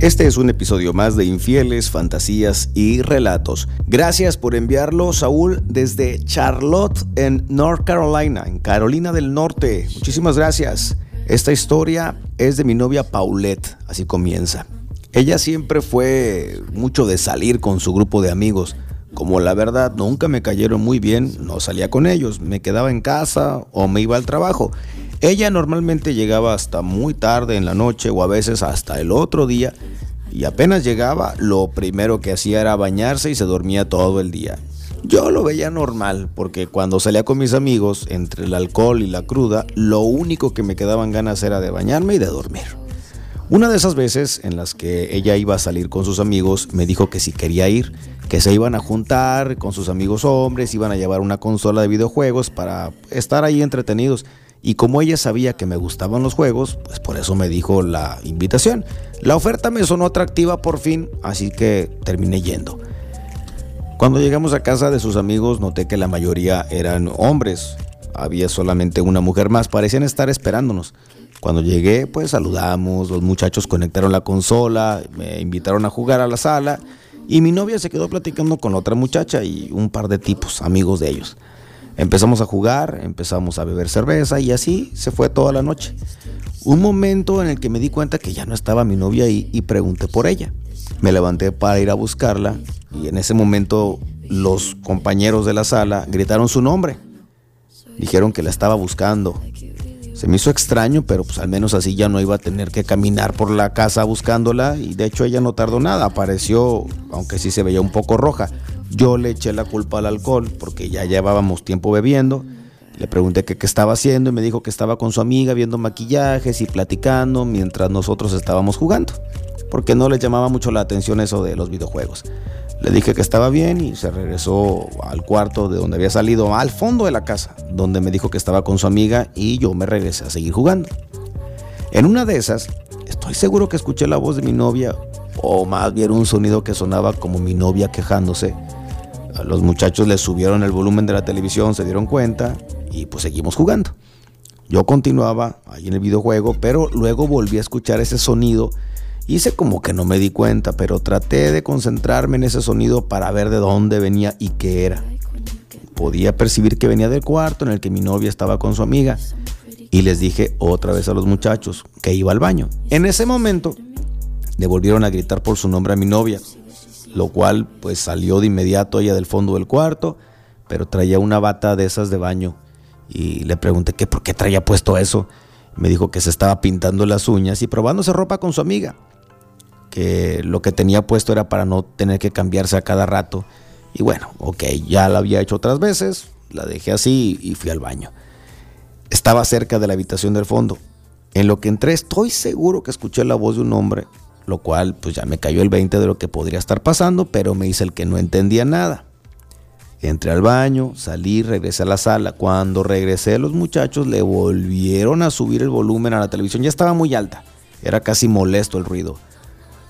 Este es un episodio más de Infieles, Fantasías y Relatos. Gracias por enviarlo, Saúl, desde Charlotte, en North Carolina, en Carolina del Norte. Muchísimas gracias. Esta historia es de mi novia Paulette, así comienza. Ella siempre fue mucho de salir con su grupo de amigos. Como la verdad nunca me cayeron muy bien, no salía con ellos, me quedaba en casa o me iba al trabajo. Ella normalmente llegaba hasta muy tarde en la noche o a veces hasta el otro día y apenas llegaba lo primero que hacía era bañarse y se dormía todo el día. Yo lo veía normal porque cuando salía con mis amigos, entre el alcohol y la cruda, lo único que me quedaban ganas era de bañarme y de dormir. Una de esas veces en las que ella iba a salir con sus amigos, me dijo que si quería ir, que se iban a juntar con sus amigos hombres, iban a llevar una consola de videojuegos para estar ahí entretenidos. Y como ella sabía que me gustaban los juegos, pues por eso me dijo la invitación. La oferta me sonó atractiva por fin, así que terminé yendo. Cuando llegamos a casa de sus amigos noté que la mayoría eran hombres. Había solamente una mujer más, parecían estar esperándonos. Cuando llegué, pues saludamos, los muchachos conectaron la consola, me invitaron a jugar a la sala y mi novia se quedó platicando con otra muchacha y un par de tipos, amigos de ellos. Empezamos a jugar, empezamos a beber cerveza y así se fue toda la noche. Un momento en el que me di cuenta que ya no estaba mi novia ahí y pregunté por ella. Me levanté para ir a buscarla y en ese momento los compañeros de la sala gritaron su nombre. Dijeron que la estaba buscando. Se me hizo extraño, pero pues al menos así ya no iba a tener que caminar por la casa buscándola y de hecho ella no tardó nada, apareció, aunque sí se veía un poco roja. Yo le eché la culpa al alcohol porque ya llevábamos tiempo bebiendo. Le pregunté qué estaba haciendo y me dijo que estaba con su amiga viendo maquillajes y platicando mientras nosotros estábamos jugando, porque no le llamaba mucho la atención eso de los videojuegos. Le dije que estaba bien y se regresó al cuarto de donde había salido, al fondo de la casa, donde me dijo que estaba con su amiga y yo me regresé a seguir jugando. En una de esas, estoy seguro que escuché la voz de mi novia, o más bien un sonido que sonaba como mi novia quejándose los muchachos le subieron el volumen de la televisión, se dieron cuenta y pues seguimos jugando. Yo continuaba ahí en el videojuego, pero luego volví a escuchar ese sonido. Hice como que no me di cuenta, pero traté de concentrarme en ese sonido para ver de dónde venía y qué era. Podía percibir que venía del cuarto en el que mi novia estaba con su amiga y les dije otra vez a los muchachos que iba al baño. En ese momento le volvieron a gritar por su nombre a mi novia lo cual pues salió de inmediato ella del fondo del cuarto, pero traía una bata de esas de baño y le pregunté que por qué traía puesto eso. Me dijo que se estaba pintando las uñas y probándose ropa con su amiga, que lo que tenía puesto era para no tener que cambiarse a cada rato. Y bueno, ok, ya la había hecho otras veces, la dejé así y fui al baño. Estaba cerca de la habitación del fondo. En lo que entré estoy seguro que escuché la voz de un hombre lo cual pues ya me cayó el 20 de lo que podría estar pasando, pero me hice el que no entendía nada. Entré al baño, salí, regresé a la sala. Cuando regresé los muchachos le volvieron a subir el volumen a la televisión, ya estaba muy alta, era casi molesto el ruido.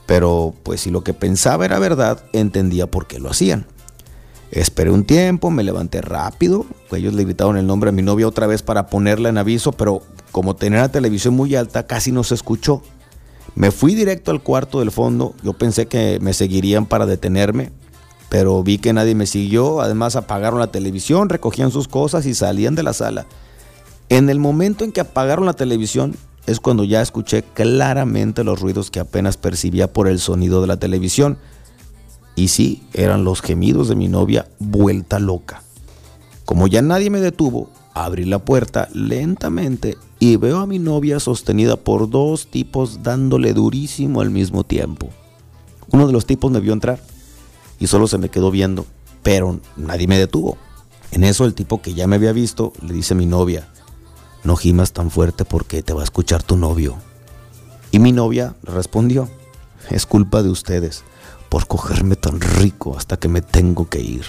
Pero pues si lo que pensaba era verdad, entendía por qué lo hacían. Esperé un tiempo, me levanté rápido, ellos le gritaron el nombre a mi novia otra vez para ponerla en aviso, pero como tenía la televisión muy alta, casi no se escuchó. Me fui directo al cuarto del fondo. Yo pensé que me seguirían para detenerme, pero vi que nadie me siguió. Además apagaron la televisión, recogían sus cosas y salían de la sala. En el momento en que apagaron la televisión es cuando ya escuché claramente los ruidos que apenas percibía por el sonido de la televisión. Y sí, eran los gemidos de mi novia vuelta loca. Como ya nadie me detuvo, abrí la puerta lentamente y veo a mi novia sostenida por dos tipos dándole durísimo al mismo tiempo. Uno de los tipos me vio entrar y solo se me quedó viendo, pero nadie me detuvo. En eso el tipo que ya me había visto le dice a mi novia, no gimas tan fuerte porque te va a escuchar tu novio. Y mi novia respondió, es culpa de ustedes por cogerme tan rico hasta que me tengo que ir.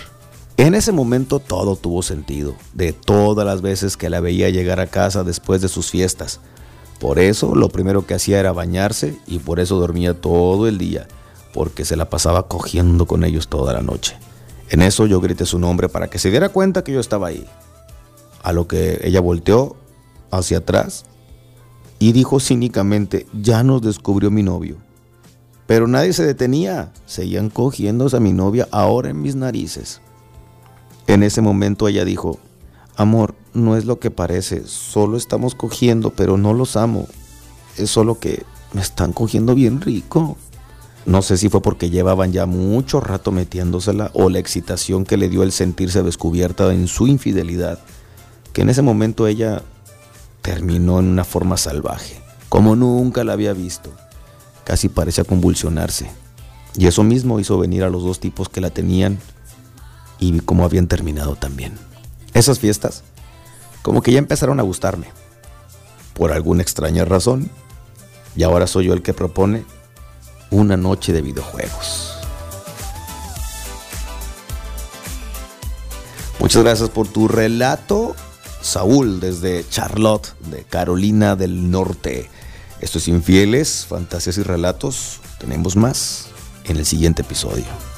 En ese momento todo tuvo sentido, de todas las veces que la veía llegar a casa después de sus fiestas. Por eso lo primero que hacía era bañarse y por eso dormía todo el día, porque se la pasaba cogiendo con ellos toda la noche. En eso yo grité su nombre para que se diera cuenta que yo estaba ahí. A lo que ella volteó hacia atrás y dijo cínicamente, ya nos descubrió mi novio. Pero nadie se detenía. Seguían cogiéndose a mi novia ahora en mis narices. En ese momento ella dijo, amor, no es lo que parece, solo estamos cogiendo, pero no los amo. Es solo que me están cogiendo bien rico. No sé si fue porque llevaban ya mucho rato metiéndosela o la excitación que le dio el sentirse descubierta en su infidelidad, que en ese momento ella terminó en una forma salvaje, como nunca la había visto casi parecía convulsionarse. Y eso mismo hizo venir a los dos tipos que la tenían y cómo habían terminado también. Esas fiestas, como que ya empezaron a gustarme, por alguna extraña razón, y ahora soy yo el que propone una noche de videojuegos. Muchas gracias por tu relato, Saúl, desde Charlotte, de Carolina del Norte. Esto es Infieles, Fantasías y Relatos. Tenemos más en el siguiente episodio.